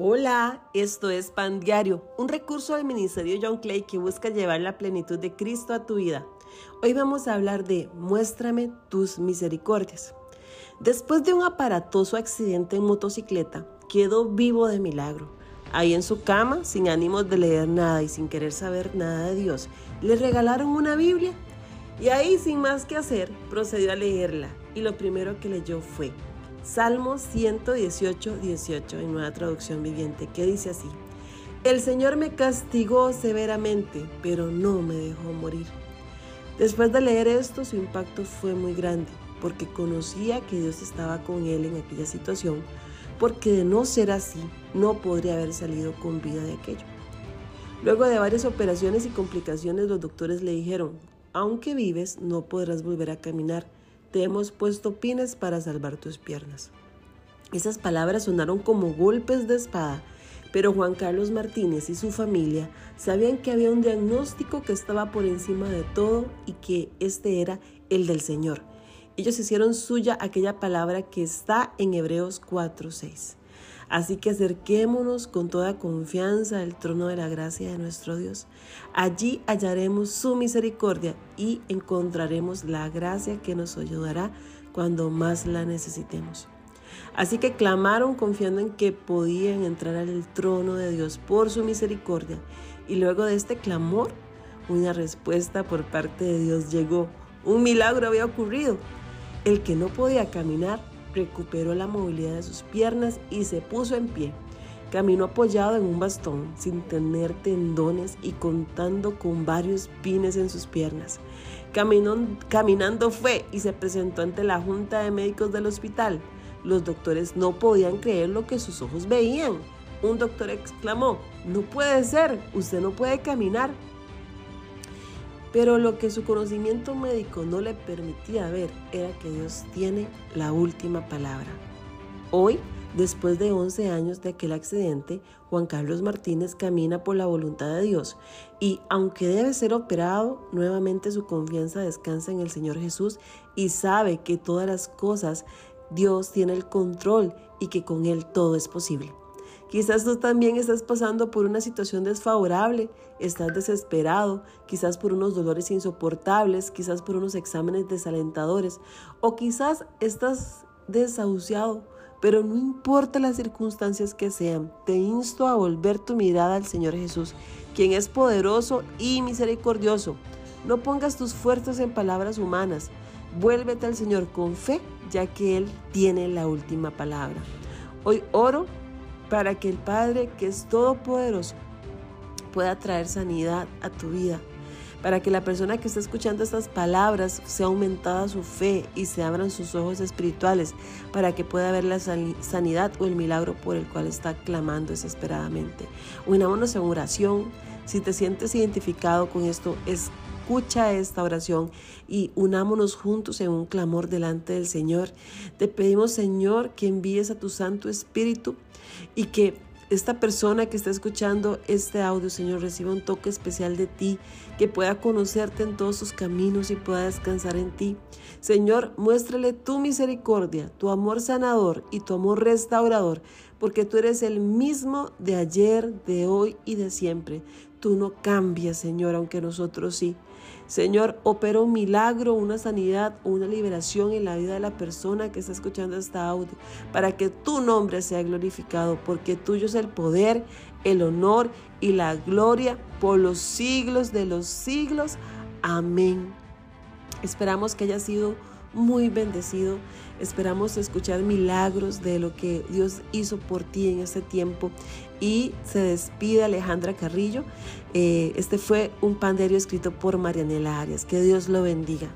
Hola, esto es Pan Diario, un recurso del Ministerio John Clay que busca llevar la plenitud de Cristo a tu vida. Hoy vamos a hablar de Muéstrame tus misericordias. Después de un aparatoso accidente en motocicleta, quedó vivo de milagro. Ahí en su cama, sin ánimos de leer nada y sin querer saber nada de Dios, le regalaron una Biblia. Y ahí, sin más que hacer, procedió a leerla. Y lo primero que leyó fue Salmo 118, 18 en Nueva Traducción Viviente, que dice así, El Señor me castigó severamente, pero no me dejó morir. Después de leer esto, su impacto fue muy grande, porque conocía que Dios estaba con él en aquella situación, porque de no ser así, no podría haber salido con vida de aquello. Luego de varias operaciones y complicaciones, los doctores le dijeron, aunque vives, no podrás volver a caminar te hemos puesto pines para salvar tus piernas. Esas palabras sonaron como golpes de espada, pero Juan Carlos Martínez y su familia sabían que había un diagnóstico que estaba por encima de todo y que este era el del Señor. Ellos hicieron suya aquella palabra que está en Hebreos 4:6. Así que acerquémonos con toda confianza al trono de la gracia de nuestro Dios. Allí hallaremos su misericordia y encontraremos la gracia que nos ayudará cuando más la necesitemos. Así que clamaron confiando en que podían entrar al trono de Dios por su misericordia. Y luego de este clamor, una respuesta por parte de Dios llegó. Un milagro había ocurrido. El que no podía caminar recuperó la movilidad de sus piernas y se puso en pie. Caminó apoyado en un bastón, sin tener tendones y contando con varios pines en sus piernas. Caminó, caminando fue y se presentó ante la junta de médicos del hospital. Los doctores no podían creer lo que sus ojos veían. Un doctor exclamó, no puede ser, usted no puede caminar. Pero lo que su conocimiento médico no le permitía ver era que Dios tiene la última palabra. Hoy, después de 11 años de aquel accidente, Juan Carlos Martínez camina por la voluntad de Dios y aunque debe ser operado, nuevamente su confianza descansa en el Señor Jesús y sabe que todas las cosas Dios tiene el control y que con Él todo es posible. Quizás tú también estás pasando por una situación desfavorable, estás desesperado, quizás por unos dolores insoportables, quizás por unos exámenes desalentadores o quizás estás desahuciado, pero no importa las circunstancias que sean, te insto a volver tu mirada al Señor Jesús, quien es poderoso y misericordioso. No pongas tus fuerzas en palabras humanas, vuélvete al Señor con fe, ya que Él tiene la última palabra. Hoy oro para que el Padre, que es todopoderoso, pueda traer sanidad a tu vida. Para que la persona que está escuchando estas palabras sea aumentada su fe y se abran sus ojos espirituales para que pueda ver la sanidad o el milagro por el cual está clamando desesperadamente. Unámonos en oración. Si te sientes identificado con esto, escucha esta oración y unámonos juntos en un clamor delante del Señor. Te pedimos, Señor, que envíes a tu Santo Espíritu y que esta persona que está escuchando este audio, Señor, reciba un toque especial de ti, que pueda conocerte en todos sus caminos y pueda descansar en ti. Señor, muéstrale tu misericordia, tu amor sanador y tu amor restaurador, porque tú eres el mismo de ayer, de hoy y de siempre. Tú no cambias, Señor, aunque nosotros sí. Señor, opera un milagro, una sanidad una liberación en la vida de la persona que está escuchando este audio, para que tu nombre sea glorificado, porque tuyo es el poder, el honor y la gloria por los siglos de los siglos. Amén. Esperamos que haya sido muy bendecido. Esperamos escuchar milagros de lo que Dios hizo por ti en este tiempo. Y se despide Alejandra Carrillo. Eh, este fue un panderio escrito por Marianela Arias. Que Dios lo bendiga.